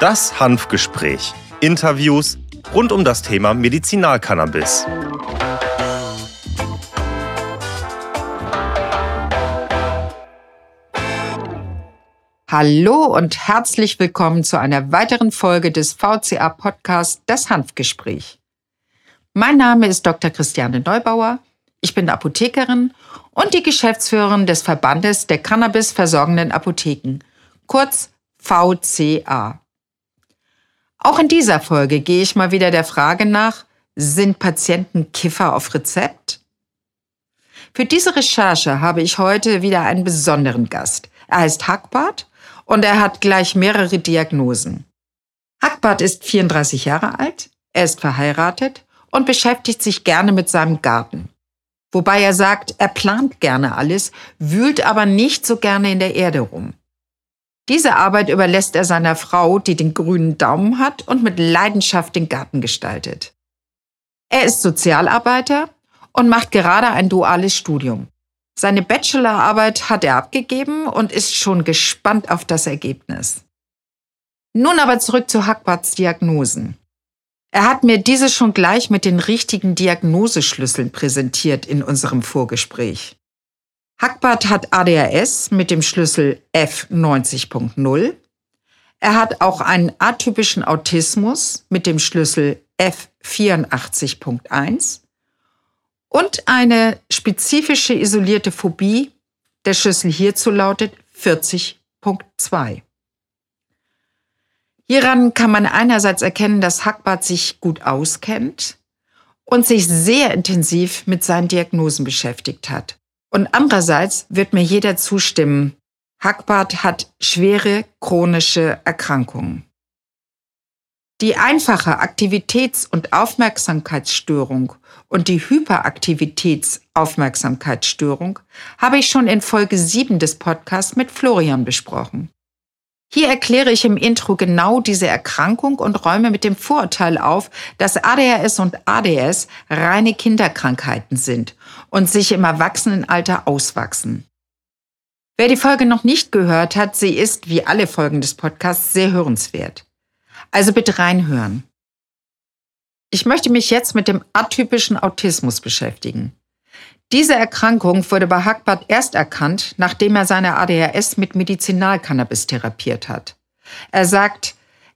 Das Hanfgespräch. Interviews rund um das Thema Medizinalcannabis. Hallo und herzlich willkommen zu einer weiteren Folge des VCA Podcasts Das Hanfgespräch. Mein Name ist Dr. Christiane Neubauer. Ich bin Apothekerin und die Geschäftsführerin des Verbandes der Cannabis versorgenden Apotheken, kurz VCA. Auch in dieser Folge gehe ich mal wieder der Frage nach, sind Patienten Kiffer auf Rezept? Für diese Recherche habe ich heute wieder einen besonderen Gast. Er heißt Hackbart und er hat gleich mehrere Diagnosen. Hackbart ist 34 Jahre alt, er ist verheiratet und beschäftigt sich gerne mit seinem Garten. Wobei er sagt, er plant gerne alles, wühlt aber nicht so gerne in der Erde rum. Diese Arbeit überlässt er seiner Frau, die den grünen Daumen hat und mit Leidenschaft den Garten gestaltet. Er ist Sozialarbeiter und macht gerade ein duales Studium. Seine Bachelorarbeit hat er abgegeben und ist schon gespannt auf das Ergebnis. Nun aber zurück zu Hackbarts Diagnosen. Er hat mir diese schon gleich mit den richtigen Diagnoseschlüsseln präsentiert in unserem Vorgespräch. Hackbart hat ADHS mit dem Schlüssel F90.0. Er hat auch einen atypischen Autismus mit dem Schlüssel F84.1 und eine spezifische isolierte Phobie, der Schlüssel hierzu lautet 40.2. Hieran kann man einerseits erkennen, dass Hackbart sich gut auskennt und sich sehr intensiv mit seinen Diagnosen beschäftigt hat. Und andererseits wird mir jeder zustimmen, Hackbart hat schwere chronische Erkrankungen. Die einfache Aktivitäts- und Aufmerksamkeitsstörung und die Hyperaktivitätsaufmerksamkeitsstörung habe ich schon in Folge 7 des Podcasts mit Florian besprochen. Hier erkläre ich im Intro genau diese Erkrankung und räume mit dem Vorurteil auf, dass ADHS und ADS reine Kinderkrankheiten sind und sich im Erwachsenenalter auswachsen. Wer die Folge noch nicht gehört hat, sie ist, wie alle Folgen des Podcasts, sehr hörenswert. Also bitte reinhören. Ich möchte mich jetzt mit dem atypischen Autismus beschäftigen. Diese Erkrankung wurde bei Hackbart erst erkannt, nachdem er seine ADHS mit Medizinalcannabis therapiert hat. Er sagt,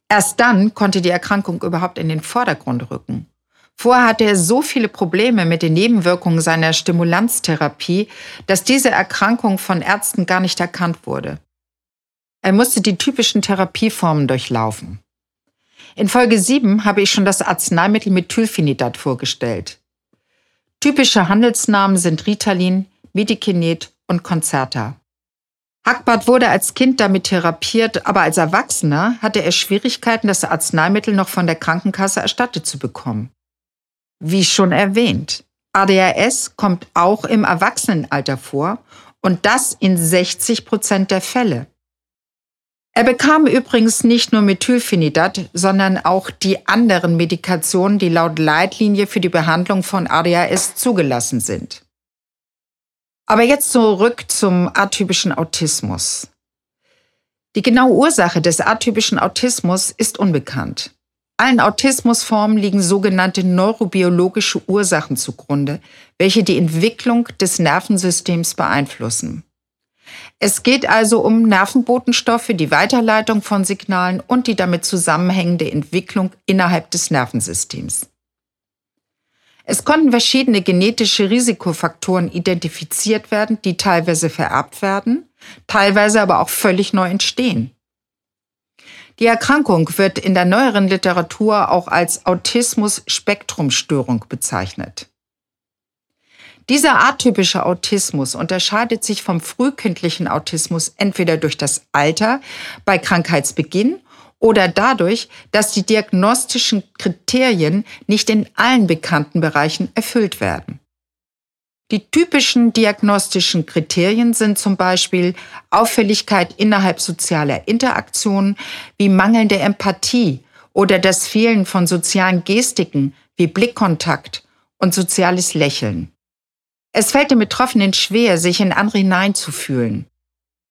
erst dann konnte die Erkrankung überhaupt in den Vordergrund rücken. Vorher hatte er so viele Probleme mit den Nebenwirkungen seiner Stimulanztherapie, dass diese Erkrankung von Ärzten gar nicht erkannt wurde. Er musste die typischen Therapieformen durchlaufen. In Folge 7 habe ich schon das Arzneimittel Methylphenidat vorgestellt. Typische Handelsnamen sind Ritalin, Medikinet und Concerta. Hackbart wurde als Kind damit therapiert, aber als Erwachsener hatte er Schwierigkeiten, das Arzneimittel noch von der Krankenkasse erstattet zu bekommen. Wie schon erwähnt, ADHS kommt auch im Erwachsenenalter vor und das in 60 Prozent der Fälle. Er bekam übrigens nicht nur Methylphenidat, sondern auch die anderen Medikationen, die laut Leitlinie für die Behandlung von ADHS zugelassen sind. Aber jetzt zurück zum atypischen Autismus. Die genaue Ursache des atypischen Autismus ist unbekannt. Allen Autismusformen liegen sogenannte neurobiologische Ursachen zugrunde, welche die Entwicklung des Nervensystems beeinflussen. Es geht also um Nervenbotenstoffe, die Weiterleitung von Signalen und die damit zusammenhängende Entwicklung innerhalb des Nervensystems. Es konnten verschiedene genetische Risikofaktoren identifiziert werden, die teilweise vererbt werden, teilweise aber auch völlig neu entstehen. Die Erkrankung wird in der neueren Literatur auch als Autismus-Spektrumstörung bezeichnet. Dieser atypische Autismus unterscheidet sich vom frühkindlichen Autismus entweder durch das Alter bei Krankheitsbeginn oder dadurch, dass die diagnostischen Kriterien nicht in allen bekannten Bereichen erfüllt werden. Die typischen diagnostischen Kriterien sind zum Beispiel Auffälligkeit innerhalb sozialer Interaktionen wie mangelnde Empathie oder das Fehlen von sozialen Gestiken wie Blickkontakt und soziales Lächeln. Es fällt den Betroffenen schwer, sich in andere hineinzufühlen.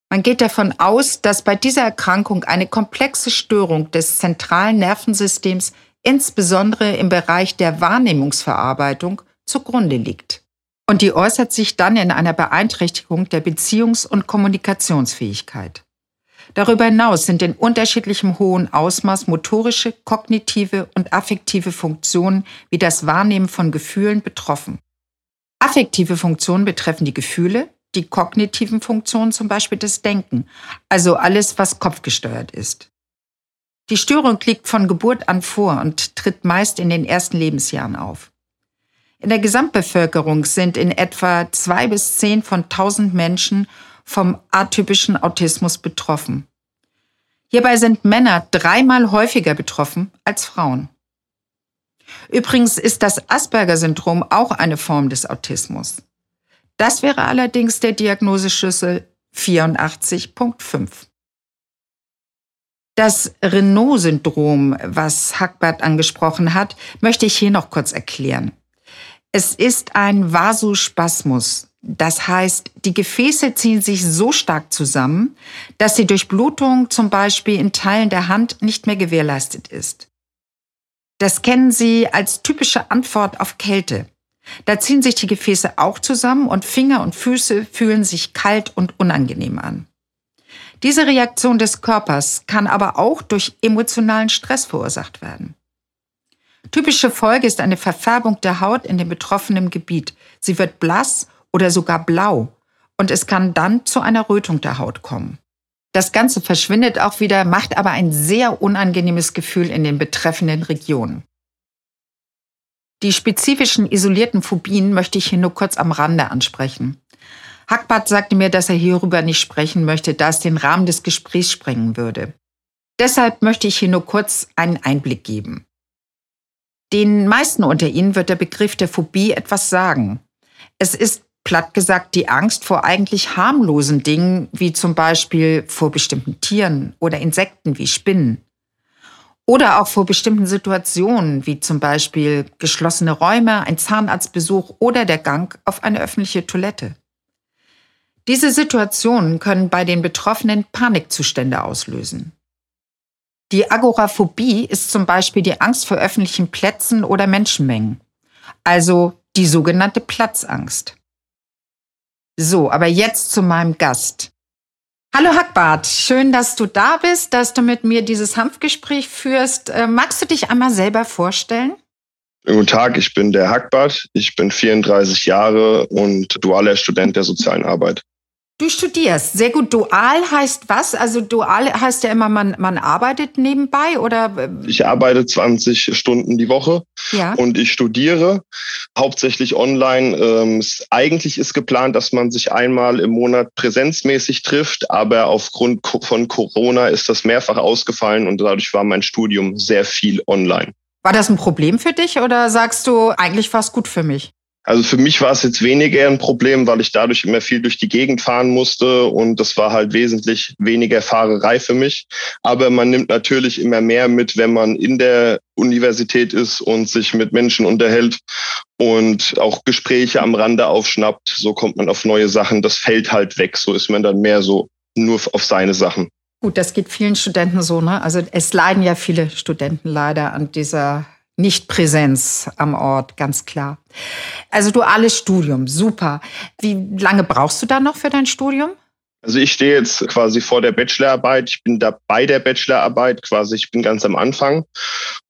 Man geht davon aus, dass bei dieser Erkrankung eine komplexe Störung des zentralen Nervensystems, insbesondere im Bereich der Wahrnehmungsverarbeitung, zugrunde liegt. Und die äußert sich dann in einer Beeinträchtigung der Beziehungs- und Kommunikationsfähigkeit. Darüber hinaus sind in unterschiedlichem hohen Ausmaß motorische, kognitive und affektive Funktionen wie das Wahrnehmen von Gefühlen betroffen. Affektive Funktionen betreffen die Gefühle, die kognitiven Funktionen zum Beispiel das Denken, also alles, was kopfgesteuert ist. Die Störung liegt von Geburt an vor und tritt meist in den ersten Lebensjahren auf. In der Gesamtbevölkerung sind in etwa zwei bis zehn von tausend Menschen vom atypischen Autismus betroffen. Hierbei sind Männer dreimal häufiger betroffen als Frauen. Übrigens ist das Asperger-Syndrom auch eine Form des Autismus. Das wäre allerdings der Diagnoseschlüssel 84.5. Das Renault-Syndrom, was Hackbart angesprochen hat, möchte ich hier noch kurz erklären. Es ist ein Vasospasmus. Das heißt, die Gefäße ziehen sich so stark zusammen, dass die Durchblutung zum Beispiel in Teilen der Hand nicht mehr gewährleistet ist. Das kennen Sie als typische Antwort auf Kälte. Da ziehen sich die Gefäße auch zusammen und Finger und Füße fühlen sich kalt und unangenehm an. Diese Reaktion des Körpers kann aber auch durch emotionalen Stress verursacht werden. Typische Folge ist eine Verfärbung der Haut in dem betroffenen Gebiet. Sie wird blass oder sogar blau und es kann dann zu einer Rötung der Haut kommen. Das Ganze verschwindet auch wieder, macht aber ein sehr unangenehmes Gefühl in den betreffenden Regionen. Die spezifischen isolierten Phobien möchte ich hier nur kurz am Rande ansprechen. Hackbart sagte mir, dass er hierüber nicht sprechen möchte, da es den Rahmen des Gesprächs sprengen würde. Deshalb möchte ich hier nur kurz einen Einblick geben. Den meisten unter Ihnen wird der Begriff der Phobie etwas sagen. Es ist platt gesagt die Angst vor eigentlich harmlosen Dingen, wie zum Beispiel vor bestimmten Tieren oder Insekten wie Spinnen. Oder auch vor bestimmten Situationen, wie zum Beispiel geschlossene Räume, ein Zahnarztbesuch oder der Gang auf eine öffentliche Toilette. Diese Situationen können bei den Betroffenen Panikzustände auslösen. Die Agoraphobie ist zum Beispiel die Angst vor öffentlichen Plätzen oder Menschenmengen, also die sogenannte Platzangst. So, aber jetzt zu meinem Gast. Hallo Hackbart, schön, dass du da bist, dass du mit mir dieses Hanfgespräch führst. Äh, magst du dich einmal selber vorstellen? Guten Tag, ich bin der Hackbart, ich bin 34 Jahre und dualer Student der sozialen Arbeit. Du studierst. Sehr gut. Dual heißt was? Also dual heißt ja immer, man, man arbeitet nebenbei oder? Äh, ich arbeite 20 Stunden die Woche ja. und ich studiere hauptsächlich online. Ähm, eigentlich ist geplant, dass man sich einmal im Monat präsenzmäßig trifft, aber aufgrund von Corona ist das mehrfach ausgefallen und dadurch war mein Studium sehr viel online. War das ein Problem für dich oder sagst du, eigentlich war es gut für mich? Also für mich war es jetzt weniger ein Problem, weil ich dadurch immer viel durch die Gegend fahren musste und das war halt wesentlich weniger Fahrerei für mich. Aber man nimmt natürlich immer mehr mit, wenn man in der Universität ist und sich mit Menschen unterhält und auch Gespräche am Rande aufschnappt. So kommt man auf neue Sachen. Das fällt halt weg. So ist man dann mehr so nur auf seine Sachen. Gut, das geht vielen Studenten so, ne? Also es leiden ja viele Studenten leider an dieser nicht-Präsenz am Ort, ganz klar. Also duales Studium, super. Wie lange brauchst du da noch für dein Studium? Also ich stehe jetzt quasi vor der Bachelorarbeit. Ich bin da bei der Bachelorarbeit quasi. Ich bin ganz am Anfang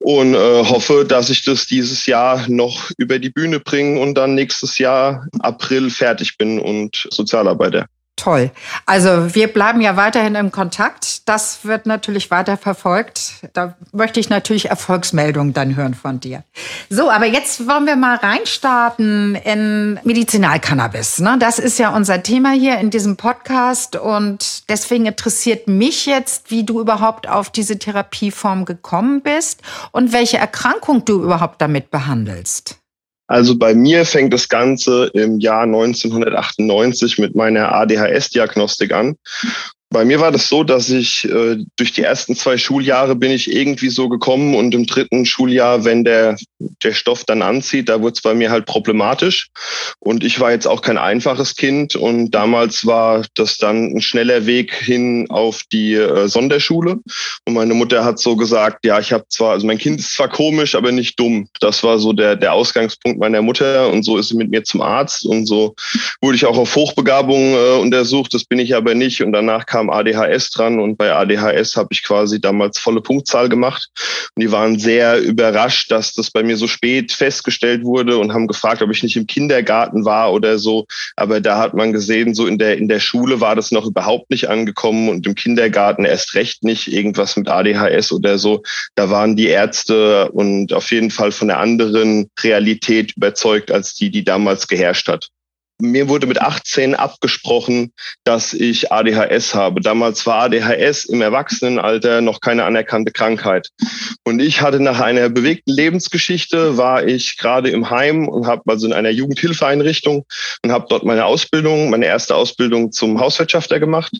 und äh, hoffe, dass ich das dieses Jahr noch über die Bühne bringe und dann nächstes Jahr April fertig bin und Sozialarbeiter. Toll. Also wir bleiben ja weiterhin im Kontakt. Das wird natürlich weiter verfolgt. Da möchte ich natürlich Erfolgsmeldungen dann hören von dir. So, aber jetzt wollen wir mal reinstarten in Medizinalcannabis. Ne? Das ist ja unser Thema hier in diesem Podcast und deswegen interessiert mich jetzt, wie du überhaupt auf diese Therapieform gekommen bist und welche Erkrankung du überhaupt damit behandelst. Also bei mir fängt das Ganze im Jahr 1998 mit meiner ADHS-Diagnostik an. Bei mir war das so, dass ich äh, durch die ersten zwei Schuljahre bin ich irgendwie so gekommen und im dritten Schuljahr, wenn der, der Stoff dann anzieht, da wurde es bei mir halt problematisch. Und ich war jetzt auch kein einfaches Kind und damals war das dann ein schneller Weg hin auf die äh, Sonderschule. Und meine Mutter hat so gesagt, ja, ich habe zwar, also mein Kind ist zwar komisch, aber nicht dumm. Das war so der, der Ausgangspunkt meiner Mutter und so ist sie mit mir zum Arzt und so wurde ich auch auf Hochbegabung äh, untersucht. Das bin ich aber nicht und danach kam kam ADHS dran und bei ADHS habe ich quasi damals volle Punktzahl gemacht. Und die waren sehr überrascht, dass das bei mir so spät festgestellt wurde und haben gefragt, ob ich nicht im Kindergarten war oder so. Aber da hat man gesehen, so in der, in der Schule war das noch überhaupt nicht angekommen und im Kindergarten erst recht nicht irgendwas mit ADHS oder so. Da waren die Ärzte und auf jeden Fall von der anderen Realität überzeugt als die, die damals geherrscht hat. Mir wurde mit 18 abgesprochen, dass ich ADHS habe. Damals war ADHS im Erwachsenenalter noch keine anerkannte Krankheit. Und ich hatte nach einer bewegten Lebensgeschichte, war ich gerade im Heim und habe also in einer Jugendhilfeeinrichtung und habe dort meine Ausbildung, meine erste Ausbildung zum Hauswirtschafter gemacht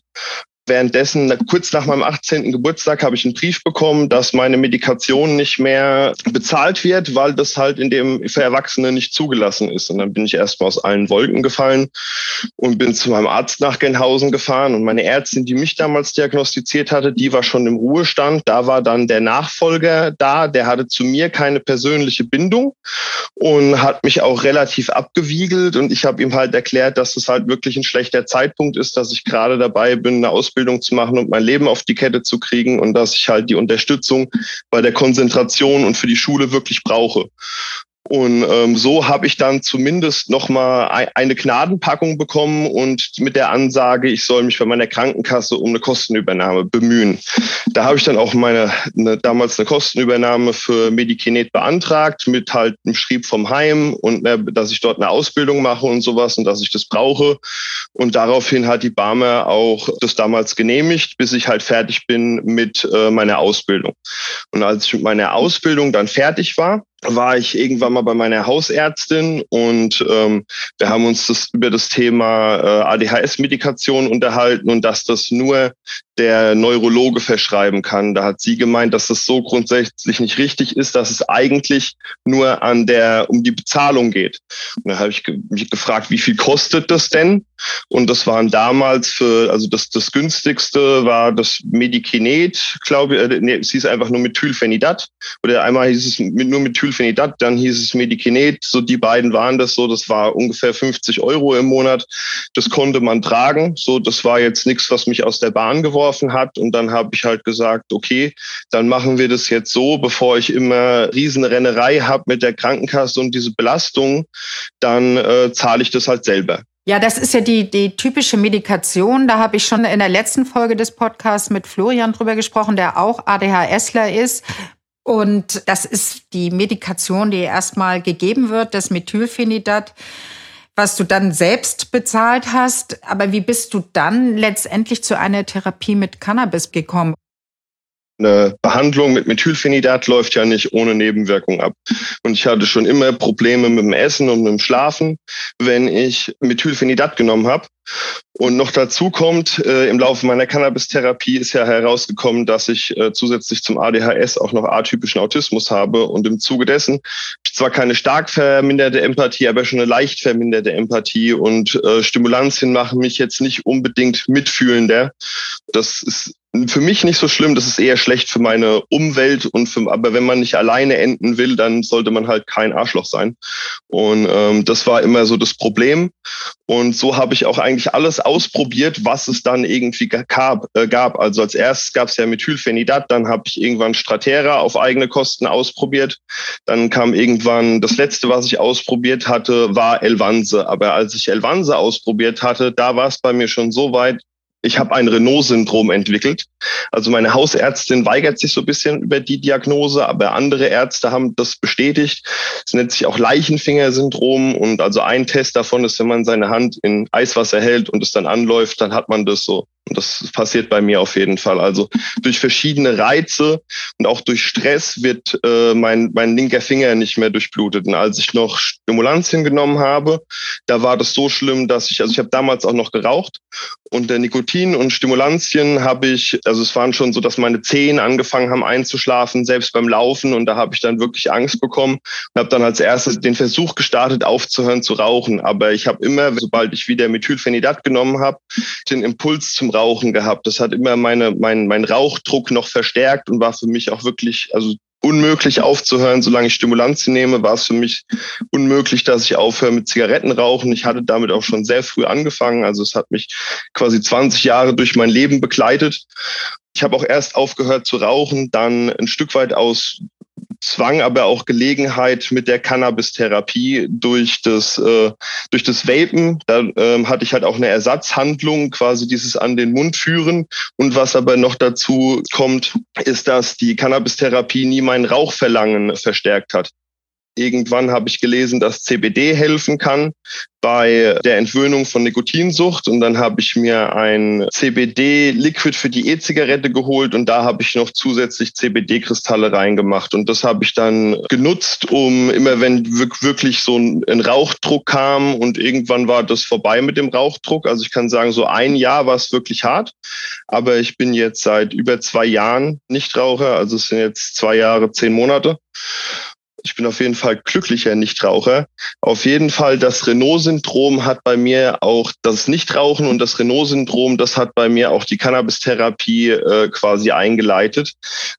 Währenddessen, kurz nach meinem 18. Geburtstag, habe ich einen Brief bekommen, dass meine Medikation nicht mehr bezahlt wird, weil das halt in dem für Erwachsene nicht zugelassen ist. Und dann bin ich erstmal aus allen Wolken gefallen und bin zu meinem Arzt nach Genhausen gefahren. Und meine Ärztin, die mich damals diagnostiziert hatte, die war schon im Ruhestand. Da war dann der Nachfolger da, der hatte zu mir keine persönliche Bindung und hat mich auch relativ abgewiegelt. Und ich habe ihm halt erklärt, dass es halt wirklich ein schlechter Zeitpunkt ist, dass ich gerade dabei bin, eine Ausbildung Ausbildung zu machen und mein Leben auf die Kette zu kriegen und dass ich halt die Unterstützung bei der Konzentration und für die Schule wirklich brauche. Und ähm, so habe ich dann zumindest nochmal eine Gnadenpackung bekommen und mit der Ansage, ich soll mich bei meiner Krankenkasse um eine Kostenübernahme bemühen. Da habe ich dann auch meine eine, damals eine Kostenübernahme für Medikinet beantragt, mit halt einem Schrieb vom Heim und ne, dass ich dort eine Ausbildung mache und sowas und dass ich das brauche. Und daraufhin hat die Barmer auch das damals genehmigt, bis ich halt fertig bin mit äh, meiner Ausbildung. Und als ich mit meiner Ausbildung dann fertig war, war ich irgendwann mal bei meiner Hausärztin und ähm, wir haben uns das über das Thema äh, ADHS-Medikation unterhalten und dass das nur der Neurologe verschreiben kann. Da hat sie gemeint, dass das so grundsätzlich nicht richtig ist, dass es eigentlich nur an der um die Bezahlung geht. Und da habe ich mich gefragt, wie viel kostet das denn? Und das waren damals für, also das, das günstigste war das Medikinet, glaube ich, äh, nee, es hieß einfach nur Methylphenidat. Oder einmal hieß es mit, nur Methylphenidat, dann hieß es Medikinet. So die beiden waren das so, das war ungefähr 50 Euro im Monat. Das konnte man tragen. So, das war jetzt nichts, was mich aus der Bahn geworfen hat. Und dann habe ich halt gesagt, okay, dann machen wir das jetzt so, bevor ich immer Riesenrennerei habe mit der Krankenkasse und diese Belastung, dann äh, zahle ich das halt selber. Ja, das ist ja die, die typische Medikation. Da habe ich schon in der letzten Folge des Podcasts mit Florian drüber gesprochen, der auch ADHSler ist. Und das ist die Medikation, die erstmal gegeben wird, das Methylphenidat, was du dann selbst bezahlt hast. Aber wie bist du dann letztendlich zu einer Therapie mit Cannabis gekommen? Eine Behandlung mit Methylphenidat läuft ja nicht ohne Nebenwirkung ab. Und ich hatte schon immer Probleme mit dem Essen und mit dem Schlafen, wenn ich Methylphenidat genommen habe. Und noch dazu kommt, äh, im Laufe meiner Cannabis-Therapie ist ja herausgekommen, dass ich äh, zusätzlich zum ADHS auch noch atypischen Autismus habe. Und im Zuge dessen zwar keine stark verminderte Empathie, aber schon eine leicht verminderte Empathie. Und äh, Stimulantien machen mich jetzt nicht unbedingt mitfühlender. Das ist für mich nicht so schlimm, das ist eher schlecht für meine Umwelt und für, aber wenn man nicht alleine enden will, dann sollte man halt kein Arschloch sein. Und ähm, das war immer so das Problem. Und so habe ich auch eigentlich alles ausprobiert, was es dann irgendwie gab. Äh, gab. Also als erstes gab es ja Methylphenidat, dann habe ich irgendwann Stratera auf eigene Kosten ausprobiert. Dann kam irgendwann das letzte, was ich ausprobiert hatte, war Elvanse. Aber als ich Elvanse ausprobiert hatte, da war es bei mir schon so weit, ich habe ein Renault-Syndrom entwickelt. Also meine Hausärztin weigert sich so ein bisschen über die Diagnose, aber andere Ärzte haben das bestätigt. Es nennt sich auch Leichenfinger-Syndrom und also ein Test davon ist, wenn man seine Hand in Eiswasser hält und es dann anläuft, dann hat man das so das passiert bei mir auf jeden Fall. Also durch verschiedene Reize und auch durch Stress wird äh, mein, mein linker Finger nicht mehr durchblutet. Und als ich noch Stimulantien genommen habe, da war das so schlimm, dass ich, also ich habe damals auch noch geraucht und der Nikotin und Stimulantien habe ich, also es waren schon so, dass meine Zehen angefangen haben einzuschlafen, selbst beim Laufen. Und da habe ich dann wirklich Angst bekommen und habe dann als erstes den Versuch gestartet, aufzuhören zu rauchen. Aber ich habe immer, sobald ich wieder Methylphenidat genommen habe, den Impuls zum Rauchen gehabt. Das hat immer meine, mein, mein Rauchdruck noch verstärkt und war für mich auch wirklich, also unmöglich aufzuhören, solange ich Stimulanzien nehme, war es für mich unmöglich, dass ich aufhöre mit Zigarettenrauchen. Ich hatte damit auch schon sehr früh angefangen. Also es hat mich quasi 20 Jahre durch mein Leben begleitet. Ich habe auch erst aufgehört zu rauchen, dann ein Stück weit aus Zwang, aber auch Gelegenheit mit der Cannabis-Therapie durch das, äh, durch das Vapen. Da ähm, hatte ich halt auch eine Ersatzhandlung, quasi dieses an den Mund führen. Und was aber noch dazu kommt, ist, dass die Cannabis-Therapie nie mein Rauchverlangen verstärkt hat. Irgendwann habe ich gelesen, dass CBD helfen kann bei der Entwöhnung von Nikotinsucht. Und dann habe ich mir ein CBD-Liquid für die E-Zigarette geholt und da habe ich noch zusätzlich CBD-Kristalle reingemacht. Und das habe ich dann genutzt, um immer, wenn wirklich so ein Rauchdruck kam und irgendwann war das vorbei mit dem Rauchdruck. Also ich kann sagen, so ein Jahr war es wirklich hart. Aber ich bin jetzt seit über zwei Jahren Nichtraucher. Also es sind jetzt zwei Jahre, zehn Monate. Ich bin auf jeden Fall glücklicher Nichtraucher. Auf jeden Fall das Renault-Syndrom hat bei mir auch das Nichtrauchen und das Renault-Syndrom, das hat bei mir auch die Cannabis-Therapie äh, quasi eingeleitet,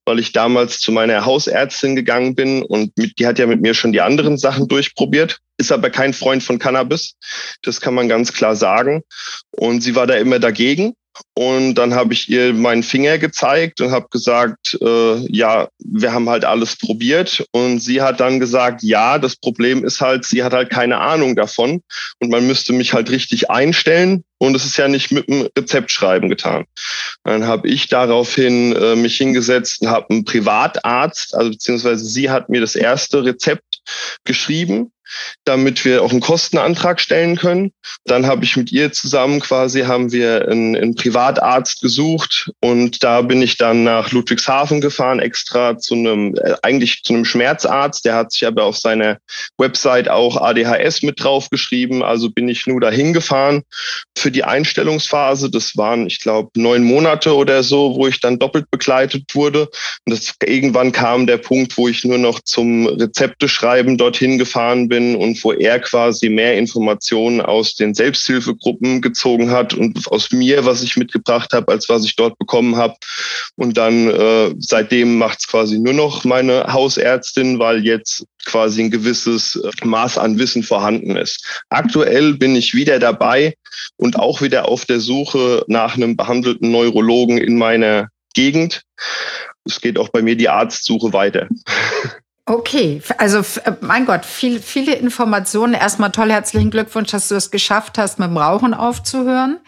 weil ich damals zu meiner Hausärztin gegangen bin und mit, die hat ja mit mir schon die anderen Sachen durchprobiert ist aber kein Freund von Cannabis. Das kann man ganz klar sagen. Und sie war da immer dagegen. Und dann habe ich ihr meinen Finger gezeigt und habe gesagt, äh, ja, wir haben halt alles probiert. Und sie hat dann gesagt, ja, das Problem ist halt, sie hat halt keine Ahnung davon und man müsste mich halt richtig einstellen. Und es ist ja nicht mit dem Rezeptschreiben getan. Dann habe ich daraufhin äh, mich hingesetzt und habe einen Privatarzt, also beziehungsweise sie hat mir das erste Rezept geschrieben damit wir auch einen Kostenantrag stellen können. Dann habe ich mit ihr zusammen quasi, haben wir einen, einen, Privatarzt gesucht und da bin ich dann nach Ludwigshafen gefahren, extra zu einem, äh, eigentlich zu einem Schmerzarzt. Der hat sich aber auf seiner Website auch ADHS mit draufgeschrieben. Also bin ich nur dahin gefahren für die Einstellungsphase. Das waren, ich glaube, neun Monate oder so, wo ich dann doppelt begleitet wurde. Und das, irgendwann kam der Punkt, wo ich nur noch zum Rezepte schreiben dorthin gefahren bin bin und wo er quasi mehr Informationen aus den Selbsthilfegruppen gezogen hat und aus mir, was ich mitgebracht habe, als was ich dort bekommen habe. Und dann äh, seitdem macht es quasi nur noch meine Hausärztin, weil jetzt quasi ein gewisses äh, Maß an Wissen vorhanden ist. Aktuell bin ich wieder dabei und auch wieder auf der Suche nach einem behandelten Neurologen in meiner Gegend. Es geht auch bei mir die Arztsuche weiter. Okay, also äh, mein Gott, viel, viele Informationen. Erstmal toll, herzlichen Glückwunsch, dass du es geschafft hast, mit dem Rauchen aufzuhören.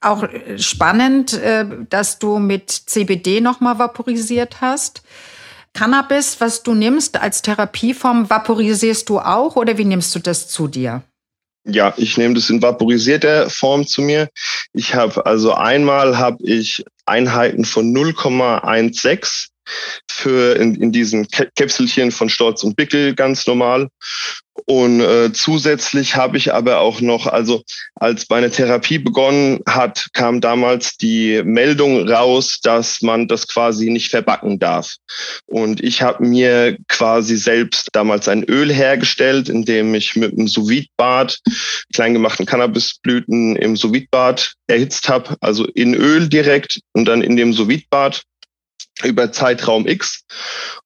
Auch äh, spannend, äh, dass du mit CBD nochmal vaporisiert hast. Cannabis, was du nimmst als Therapieform, vaporisierst du auch oder wie nimmst du das zu dir? Ja, ich nehme das in vaporisierter Form zu mir. Ich habe also einmal habe ich Einheiten von 0,16 für in, in diesen Käpselchen von Stolz und Bickel ganz normal. Und äh, zusätzlich habe ich aber auch noch, also als meine Therapie begonnen hat, kam damals die Meldung raus, dass man das quasi nicht verbacken darf. Und ich habe mir quasi selbst damals ein Öl hergestellt, in dem ich mit einem sous bad kleingemachten Cannabisblüten im sous bad erhitzt habe, also in Öl direkt und dann in dem sous bad über Zeitraum X.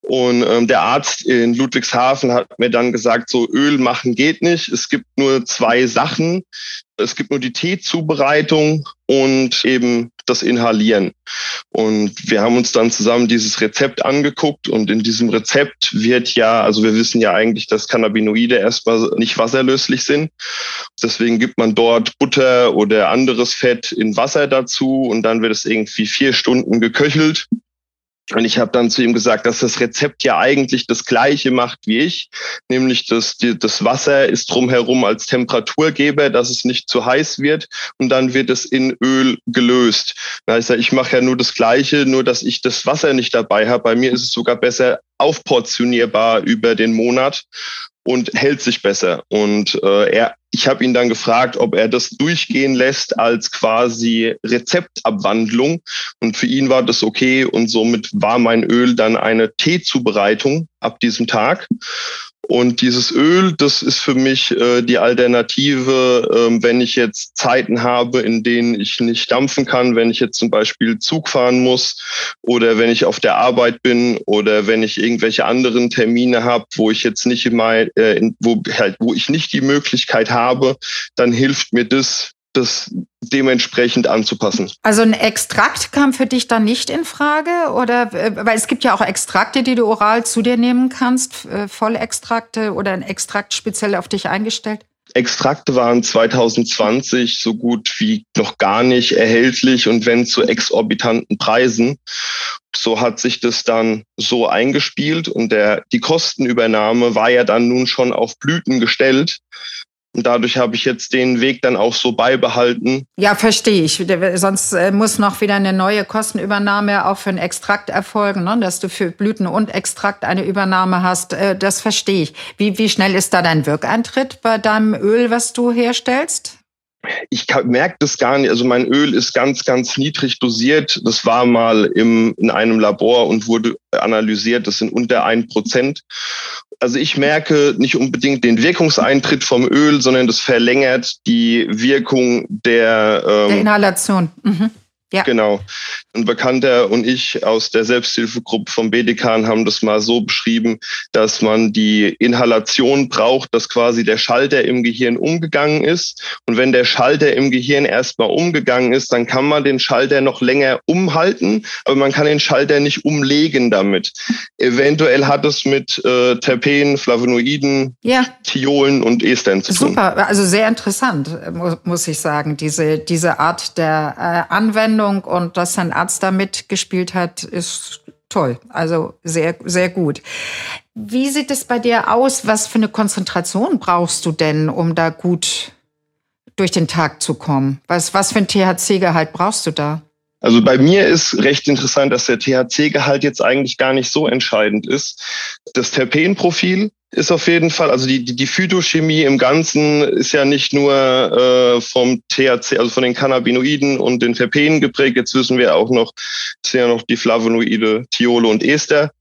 Und ähm, der Arzt in Ludwigshafen hat mir dann gesagt, so Öl machen geht nicht. Es gibt nur zwei Sachen. Es gibt nur die Teezubereitung und eben das Inhalieren. Und wir haben uns dann zusammen dieses Rezept angeguckt und in diesem Rezept wird ja, also wir wissen ja eigentlich, dass Cannabinoide erstmal nicht wasserlöslich sind. Deswegen gibt man dort Butter oder anderes Fett in Wasser dazu und dann wird es irgendwie vier Stunden geköchelt Und ich habe dann zu ihm gesagt, dass das Rezept ja eigentlich das gleiche macht wie ich, nämlich dass die, das Wasser ist drumherum als Temperaturgeber, dass es nicht zu heiß wird und dann wird es in Öl gelöst. Da ich, ich mache ja nur das gleiche, nur dass ich das Wasser nicht dabei habe. Bei mir ist es sogar besser aufportionierbar über den Monat und hält sich besser. Und äh, er, ich habe ihn dann gefragt, ob er das durchgehen lässt als quasi Rezeptabwandlung. Und für ihn war das okay. Und somit war mein Öl dann eine Teezubereitung ab diesem Tag. Und dieses Öl, das ist für mich äh, die Alternative, äh, wenn ich jetzt Zeiten habe, in denen ich nicht dampfen kann, wenn ich jetzt zum Beispiel Zug fahren muss oder wenn ich auf der Arbeit bin oder wenn ich irgendwelche anderen Termine habe, wo ich jetzt nicht immer, äh, wo, halt, wo ich nicht die Möglichkeit habe, dann hilft mir das das dementsprechend anzupassen. Also ein Extrakt kam für dich dann nicht in Frage oder äh, weil es gibt ja auch Extrakte, die du oral zu dir nehmen kannst, äh, Vollextrakte oder ein Extrakt speziell auf dich eingestellt? Extrakte waren 2020 so gut wie noch gar nicht erhältlich und wenn zu exorbitanten Preisen. So hat sich das dann so eingespielt und der, die Kostenübernahme war ja dann nun schon auf Blüten gestellt. Und dadurch habe ich jetzt den Weg dann auch so beibehalten. Ja, verstehe ich. Sonst äh, muss noch wieder eine neue Kostenübernahme auch für einen Extrakt erfolgen, ne? dass du für Blüten und Extrakt eine Übernahme hast. Äh, das verstehe ich. Wie, wie schnell ist da dein Wirkeintritt bei deinem Öl, was du herstellst? Ich merke das gar nicht. Also mein Öl ist ganz, ganz niedrig dosiert. Das war mal im, in einem Labor und wurde analysiert. Das sind unter ein Prozent. Also ich merke nicht unbedingt den Wirkungseintritt vom Öl, sondern das verlängert die Wirkung der, ähm, der Inhalation. Mhm. Ja. Genau. Ein Bekannter und ich aus der Selbsthilfegruppe vom BDK haben das mal so beschrieben, dass man die Inhalation braucht, dass quasi der Schalter im Gehirn umgegangen ist. Und wenn der Schalter im Gehirn erstmal umgegangen ist, dann kann man den Schalter noch länger umhalten, aber man kann den Schalter nicht umlegen damit. Eventuell hat es mit äh, Terpenen, Flavonoiden, ja. Thiolen und Estern zu tun. Super, also sehr interessant, muss ich sagen, diese, diese Art der äh, Anwendung und dass sein Arzt da mitgespielt hat, ist toll. Also sehr, sehr gut. Wie sieht es bei dir aus? Was für eine Konzentration brauchst du denn, um da gut durch den Tag zu kommen? Was, was für ein THC-Gehalt brauchst du da? Also bei mir ist recht interessant, dass der THC-Gehalt jetzt eigentlich gar nicht so entscheidend ist. Das Terpenprofil ist auf jeden Fall, also die, die, die Phytochemie im Ganzen ist ja nicht nur äh, vom THC, also von den Cannabinoiden und den Terpenen geprägt. Jetzt wissen wir auch noch, es sind ja noch die Flavonoide, Thiole und Ester.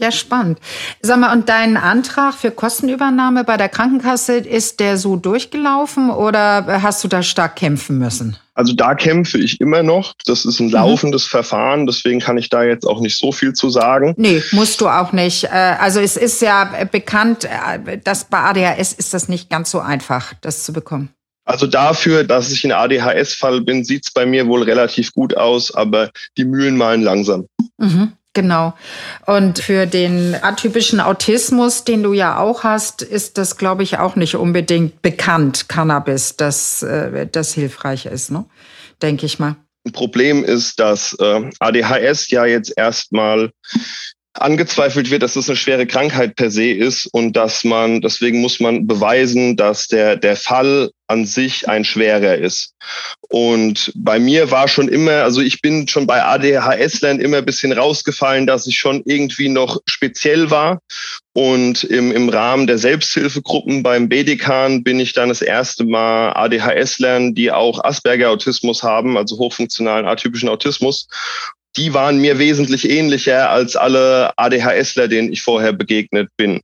Ja, spannend. Sag mal, und dein Antrag für Kostenübernahme bei der Krankenkasse, ist der so durchgelaufen oder hast du da stark kämpfen müssen? Also da kämpfe ich immer noch. Das ist ein mhm. laufendes mhm. Verfahren, deswegen kann ich da jetzt auch nicht so viel zu sagen. Nee, musst du auch nicht. Äh, also es ist ja bekannt, äh, dass bei ADHS ist das nicht ganz so einfach, das zu bekommen. Also dafür, dass ich ein ADHS-Fall bin, sieht es bei mir wohl relativ gut aus, aber die Mühlen malen langsam. Mhm. Genau. Und für den atypischen Autismus, den du ja auch hast, ist das, glaube ich, auch nicht unbedingt bekannt, Cannabis, dass äh, das hilfreich ist, ne? denke ich mal. Ein Problem ist, dass äh, ADHS ja jetzt erstmal angezweifelt wird, dass es eine schwere Krankheit per se ist und dass man, deswegen muss man beweisen, dass der, der Fall an sich ein schwerer ist. Und bei mir war schon immer, also ich bin schon bei ADHS-Lern immer ein bisschen rausgefallen, dass ich schon irgendwie noch speziell war. Und im, im Rahmen der Selbsthilfegruppen beim BDK bin ich dann das erste Mal ADHS-Lern, die auch Asperger-Autismus haben, also hochfunktionalen atypischen Autismus die waren mir wesentlich ähnlicher als alle ADHSler, denen ich vorher begegnet bin.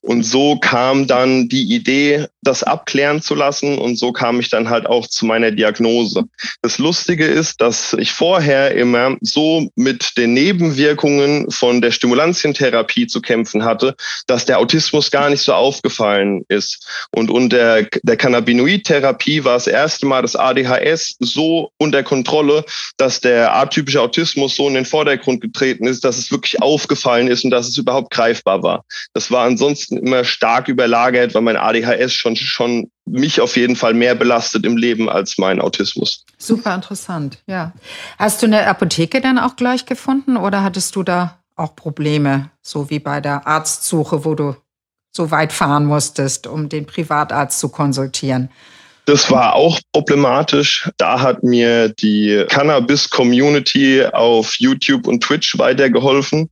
Und so kam dann die Idee, das abklären zu lassen. Und so kam ich dann halt auch zu meiner Diagnose. Das Lustige ist, dass ich vorher immer so mit den Nebenwirkungen von der Stimulantientherapie zu kämpfen hatte, dass der Autismus gar nicht so aufgefallen ist. Und unter der Cannabinoid-Therapie war das erste Mal das ADHS so unter Kontrolle, dass der atypische Autismus so in den Vordergrund getreten ist, dass es wirklich aufgefallen ist und dass es überhaupt greifbar war. Das war ansonsten immer stark überlagert, weil mein ADHS schon, schon mich auf jeden Fall mehr belastet im Leben als mein Autismus. Super interessant, ja. Hast du eine Apotheke dann auch gleich gefunden oder hattest du da auch Probleme, so wie bei der Arztsuche, wo du so weit fahren musstest, um den Privatarzt zu konsultieren? Das war auch problematisch. Da hat mir die Cannabis-Community auf YouTube und Twitch weitergeholfen.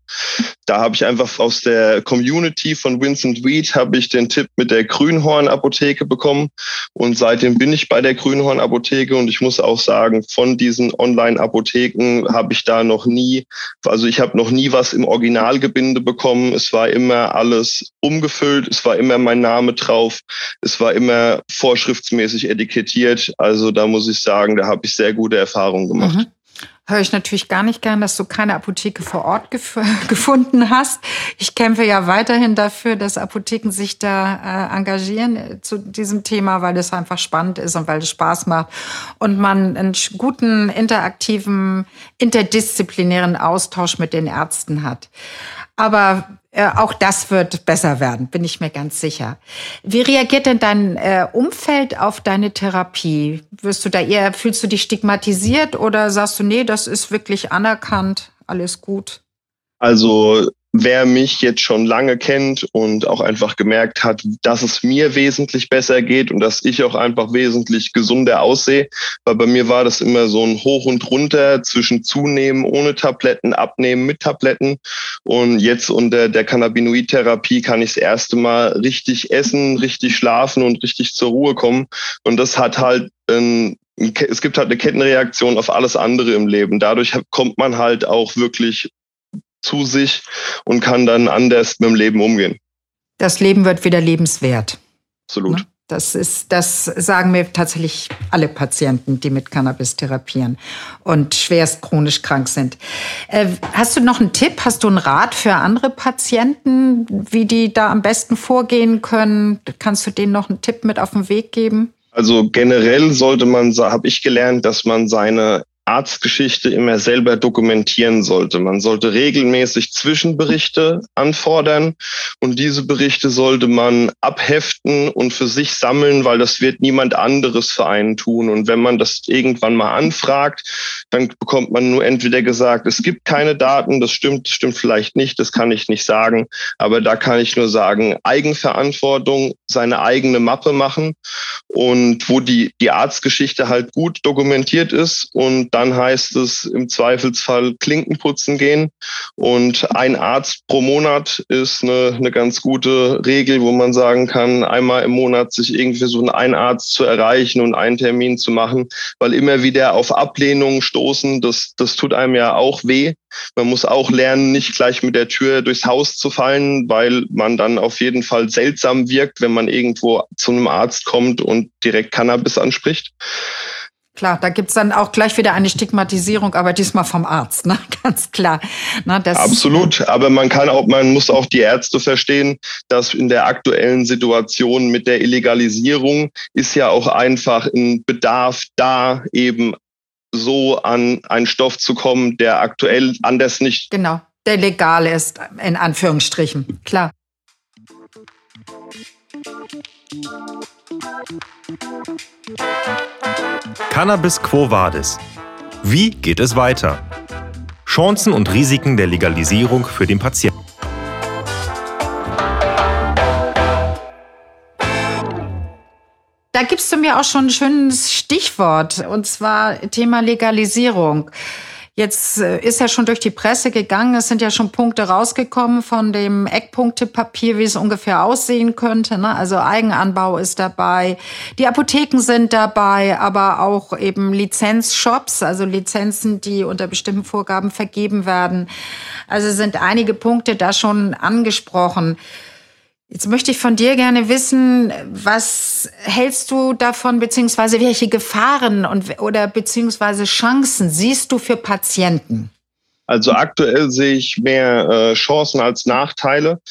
Da habe ich einfach aus der Community von Vincent Weed habe ich den Tipp mit der Grünhorn-Apotheke bekommen. Und seitdem bin ich bei der Grünhorn-Apotheke und ich muss auch sagen, von diesen Online-Apotheken habe ich da noch nie, also ich habe noch nie was im Originalgebinde bekommen. Es war immer alles umgefüllt, es war immer mein Name drauf, es war immer vorschriftsmäßig richtig etikettiert. Also da muss ich sagen, da habe ich sehr gute Erfahrungen gemacht. Mhm. Höre ich natürlich gar nicht gern, dass du keine Apotheke vor Ort gef gefunden hast. Ich kämpfe ja weiterhin dafür, dass Apotheken sich da äh, engagieren äh, zu diesem Thema, weil es einfach spannend ist und weil es Spaß macht und man einen guten, interaktiven, interdisziplinären Austausch mit den Ärzten hat. Aber auch das wird besser werden, bin ich mir ganz sicher. Wie reagiert denn dein äh, Umfeld auf deine Therapie? Wirst du da eher, fühlst du dich stigmatisiert oder sagst du, nee, das ist wirklich anerkannt, alles gut? Also wer mich jetzt schon lange kennt und auch einfach gemerkt hat, dass es mir wesentlich besser geht und dass ich auch einfach wesentlich gesunder aussehe, weil bei mir war das immer so ein Hoch und Runter zwischen zunehmen ohne Tabletten, abnehmen mit Tabletten und jetzt unter der Cannabinoid-Therapie kann ich das erste Mal richtig essen, richtig schlafen und richtig zur Ruhe kommen und das hat halt ein es gibt halt eine Kettenreaktion auf alles andere im Leben. Dadurch kommt man halt auch wirklich zu sich und kann dann anders mit dem Leben umgehen. Das Leben wird wieder lebenswert. Absolut. Ne? Das ist, das sagen mir tatsächlich alle Patienten, die mit Cannabis therapieren und schwerst chronisch krank sind. Äh, hast du noch einen Tipp? Hast du einen Rat für andere Patienten, wie die da am besten vorgehen können? Kannst du denen noch einen Tipp mit auf den Weg geben? Also generell sollte man, habe ich gelernt, dass man seine Arztgeschichte immer selber dokumentieren sollte. Man sollte regelmäßig Zwischenberichte anfordern und diese Berichte sollte man abheften und für sich sammeln, weil das wird niemand anderes für einen tun. Und wenn man das irgendwann mal anfragt, dann bekommt man nur entweder gesagt, es gibt keine Daten, das stimmt, stimmt vielleicht nicht, das kann ich nicht sagen. Aber da kann ich nur sagen, Eigenverantwortung, seine eigene Mappe machen und wo die, die Arztgeschichte halt gut dokumentiert ist und dann heißt es im Zweifelsfall Klinken putzen gehen. Und ein Arzt pro Monat ist eine, eine ganz gute Regel, wo man sagen kann, einmal im Monat sich irgendwie versuchen, einen Arzt zu erreichen und einen Termin zu machen, weil immer wieder auf Ablehnungen stoßen, das, das tut einem ja auch weh. Man muss auch lernen, nicht gleich mit der Tür durchs Haus zu fallen, weil man dann auf jeden Fall seltsam wirkt, wenn man irgendwo zu einem Arzt kommt und direkt Cannabis anspricht. Klar, da gibt's dann auch gleich wieder eine Stigmatisierung, aber diesmal vom Arzt, ne? ganz klar. Ne, das Absolut, aber man kann auch, man muss auch die Ärzte verstehen, dass in der aktuellen Situation mit der Illegalisierung ist ja auch einfach ein Bedarf da, eben so an einen Stoff zu kommen, der aktuell anders nicht. Genau, der legal ist, in Anführungsstrichen, klar. Cannabis Quo Vadis. Wie geht es weiter? Chancen und Risiken der Legalisierung für den Patienten. Da gibst du mir auch schon ein schönes Stichwort, und zwar Thema Legalisierung. Jetzt äh, ist ja schon durch die Presse gegangen, es sind ja schon Punkte rausgekommen von dem Eckpunktepapier, wie es ungefähr aussehen könnte. Ne? Also Eigenanbau ist dabei, die Apotheken sind dabei, aber auch eben Lizenzshops, also Lizenzen, die unter bestimmten Vorgaben vergeben werden. Also sind einige Punkte da schon angesprochen. Jetzt möchte ich von dir gerne wissen, was hältst du davon, beziehungsweise welche Gefahren und, oder beziehungsweise Chancen siehst du für Patienten? Also aktuell sehe ich mehr äh, Chancen als Nachteile.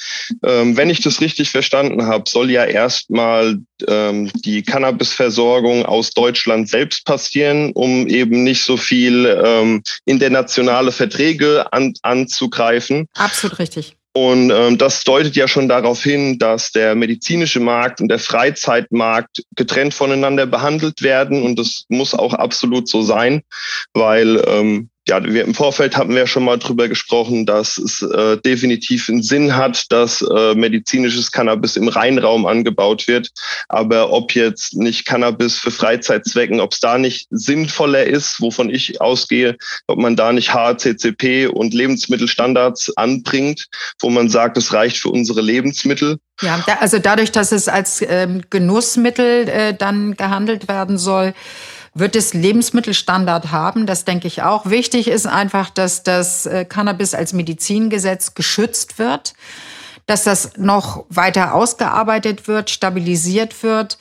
Ähm, wenn ich das richtig verstanden habe, soll ja erstmal ähm, die Cannabisversorgung aus Deutschland selbst passieren, um eben nicht so viel ähm, internationale Verträge an, anzugreifen. Absolut richtig. Und ähm, das deutet ja schon darauf hin, dass der medizinische Markt und der Freizeitmarkt getrennt voneinander behandelt werden. Und das muss auch absolut so sein, weil ähm, ja, wir im Vorfeld haben wir schon mal drüber gesprochen, dass es äh, definitiv einen Sinn hat, dass äh, medizinisches Cannabis im Reinraum angebaut wird. Aber ob jetzt nicht Cannabis für Freizeitzwecken, ob es da nicht sinnvoller ist, wovon ich ausgehe, ob man da nicht HACCP und Lebensmittelstandards anbringt, wo man sagt, es reicht für unsere Lebensmittel. Ja, also dadurch, dass es als ähm, Genussmittel äh, dann gehandelt werden soll, wird es Lebensmittelstandard haben. Das denke ich auch. Wichtig ist einfach, dass das äh, Cannabis als Medizingesetz geschützt wird, dass das noch weiter ausgearbeitet wird, stabilisiert wird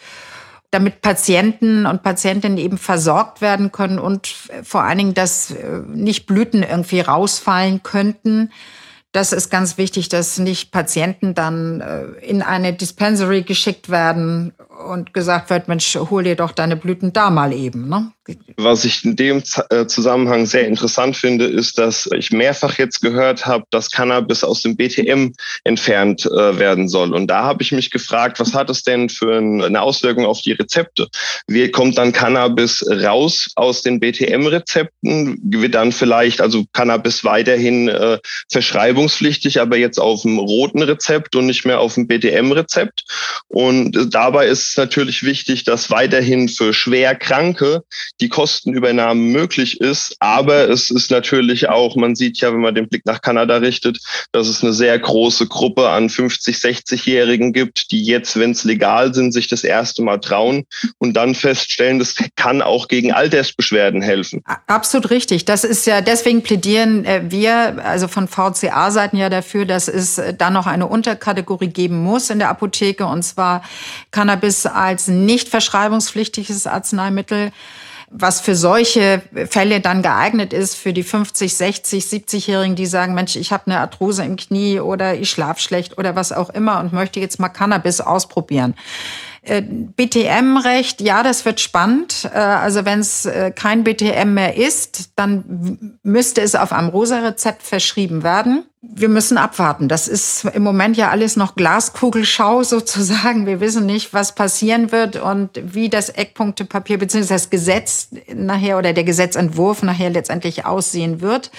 damit Patienten und Patientinnen eben versorgt werden können und vor allen Dingen, dass äh, nicht Blüten irgendwie rausfallen könnten. Das ist ganz wichtig, dass nicht Patienten dann äh, in eine Dispensary geschickt werden und gesagt wird, Mensch, hol dir doch deine Blüten da mal eben. Ne? Was ich in dem äh, Zusammenhang sehr interessant finde, ist, dass ich mehrfach jetzt gehört habe, dass Cannabis aus dem BTM entfernt äh, werden soll. Und da habe ich mich gefragt, was hat es denn für eine Auswirkung auf die Rezepte? Wie kommt dann Cannabis raus aus den BTM-Rezepten? Wird dann vielleicht also Cannabis weiterhin äh, verschreibungspflichtig, aber jetzt auf dem roten Rezept und nicht mehr auf dem BTM-Rezept? Und dabei ist es natürlich wichtig, dass weiterhin für schwer Kranke die Kostenübernahme möglich ist. Aber es ist natürlich auch, man sieht ja, wenn man den Blick nach Kanada richtet, dass es eine sehr große Gruppe an 50, 60-Jährigen gibt, die jetzt, wenn es legal sind, sich das erste Mal trauen und dann feststellen, das kann auch gegen Altersbeschwerden helfen. Absolut richtig. Das ist ja, deswegen plädieren äh, wir, also von VCA-Seiten ja dafür, dass es äh, da noch eine Unterkategorie geben muss in der Apotheke und zwar Cannabis als nicht verschreibungspflichtiges Arzneimittel was für solche Fälle dann geeignet ist, für die 50, 60, 70-Jährigen, die sagen, Mensch, ich habe eine Arthrose im Knie oder ich schlaf schlecht oder was auch immer und möchte jetzt mal Cannabis ausprobieren. Äh, BTM-Recht, ja, das wird spannend. Äh, also wenn es äh, kein BTM mehr ist, dann müsste es auf einem Rosa-Rezept verschrieben werden. Wir müssen abwarten. Das ist im Moment ja alles noch Glaskugelschau sozusagen. Wir wissen nicht, was passieren wird und wie das Eckpunktepapier bzw. das Gesetz nachher oder der Gesetzentwurf nachher letztendlich aussehen wird.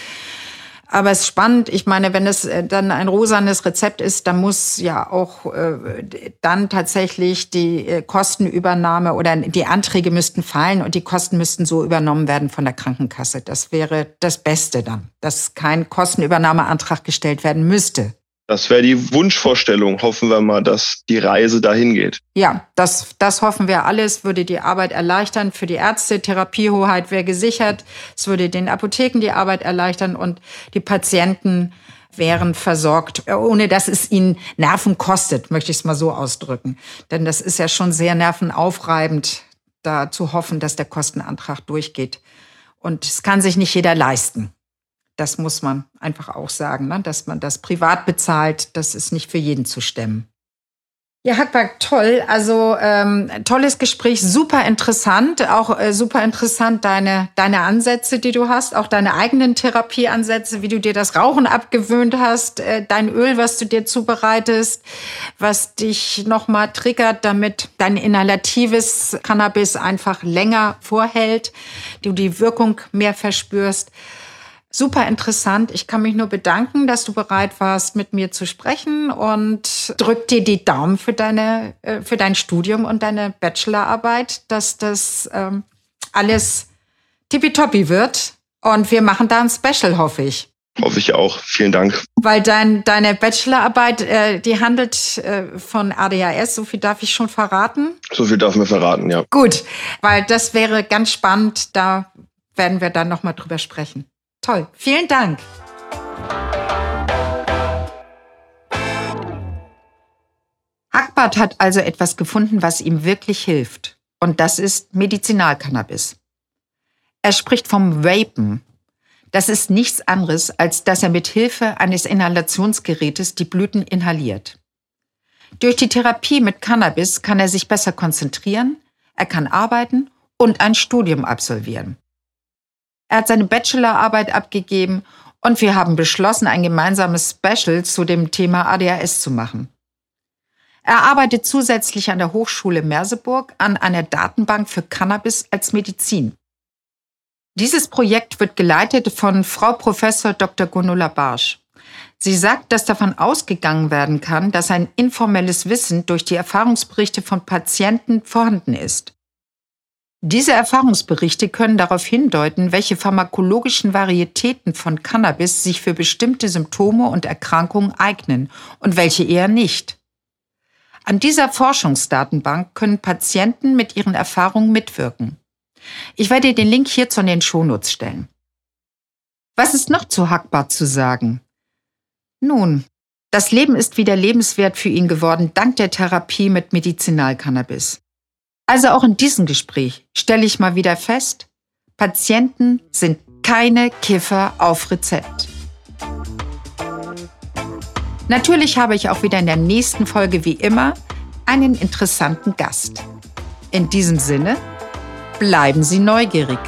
Aber es ist spannend. Ich meine, wenn es äh, dann ein rosanes Rezept ist, dann muss ja auch äh, dann tatsächlich die äh, Kostenübernahme oder die Anträge müssten fallen und die Kosten müssten so übernommen werden von der Krankenkasse. Das wäre das Beste dann, dass kein Kostenübernahmeantrag gestellt werden müsste. Das wäre die Wunschvorstellung. Hoffen wir mal, dass die Reise dahin geht. Ja, das, das hoffen wir alles. Würde die Arbeit erleichtern für die Ärzte. Therapiehoheit wäre gesichert. Es würde den Apotheken die Arbeit erleichtern und die Patienten wären versorgt, ohne dass es ihnen Nerven kostet, möchte ich es mal so ausdrücken. Denn das ist ja schon sehr nervenaufreibend, da zu hoffen, dass der Kostenantrag durchgeht. Und es kann sich nicht jeder leisten. Das muss man einfach auch sagen, ne? dass man das privat bezahlt, das ist nicht für jeden zu stemmen. Ja, Hackberg, toll. Also ähm, tolles Gespräch, super interessant, auch äh, super interessant deine deine Ansätze, die du hast, auch deine eigenen Therapieansätze, wie du dir das Rauchen abgewöhnt hast, äh, dein Öl, was du dir zubereitest, was dich nochmal triggert, damit dein inhalatives Cannabis einfach länger vorhält, du die Wirkung mehr verspürst. Super interessant. Ich kann mich nur bedanken, dass du bereit warst, mit mir zu sprechen und drück dir die Daumen für deine, äh, für dein Studium und deine Bachelorarbeit, dass das ähm, alles tippitoppi wird. Und wir machen da ein Special, hoffe ich. Hoffe ich auch. Vielen Dank. Weil dein, deine Bachelorarbeit, äh, die handelt äh, von ADHS, so viel darf ich schon verraten. So viel darf man verraten, ja. Gut, weil das wäre ganz spannend. Da werden wir dann nochmal drüber sprechen. Toll, vielen Dank. Hackbart hat also etwas gefunden, was ihm wirklich hilft. Und das ist Medizinalcannabis. Er spricht vom Vapen. Das ist nichts anderes, als dass er mit Hilfe eines Inhalationsgerätes die Blüten inhaliert. Durch die Therapie mit Cannabis kann er sich besser konzentrieren, er kann arbeiten und ein Studium absolvieren. Er hat seine Bachelorarbeit abgegeben und wir haben beschlossen, ein gemeinsames Special zu dem Thema ADHS zu machen. Er arbeitet zusätzlich an der Hochschule Merseburg an einer Datenbank für Cannabis als Medizin. Dieses Projekt wird geleitet von Frau Professor Dr. Gunula Barsch. Sie sagt, dass davon ausgegangen werden kann, dass ein informelles Wissen durch die Erfahrungsberichte von Patienten vorhanden ist. Diese Erfahrungsberichte können darauf hindeuten, welche pharmakologischen Varietäten von Cannabis sich für bestimmte Symptome und Erkrankungen eignen und welche eher nicht. An dieser Forschungsdatenbank können Patienten mit ihren Erfahrungen mitwirken. Ich werde den Link hierzu in den Shownotes stellen. Was ist noch zu Hackbar zu sagen? Nun, das Leben ist wieder lebenswert für ihn geworden, dank der Therapie mit Medizinalcannabis. Also auch in diesem Gespräch stelle ich mal wieder fest, Patienten sind keine Kiffer auf Rezept. Natürlich habe ich auch wieder in der nächsten Folge wie immer einen interessanten Gast. In diesem Sinne, bleiben Sie neugierig.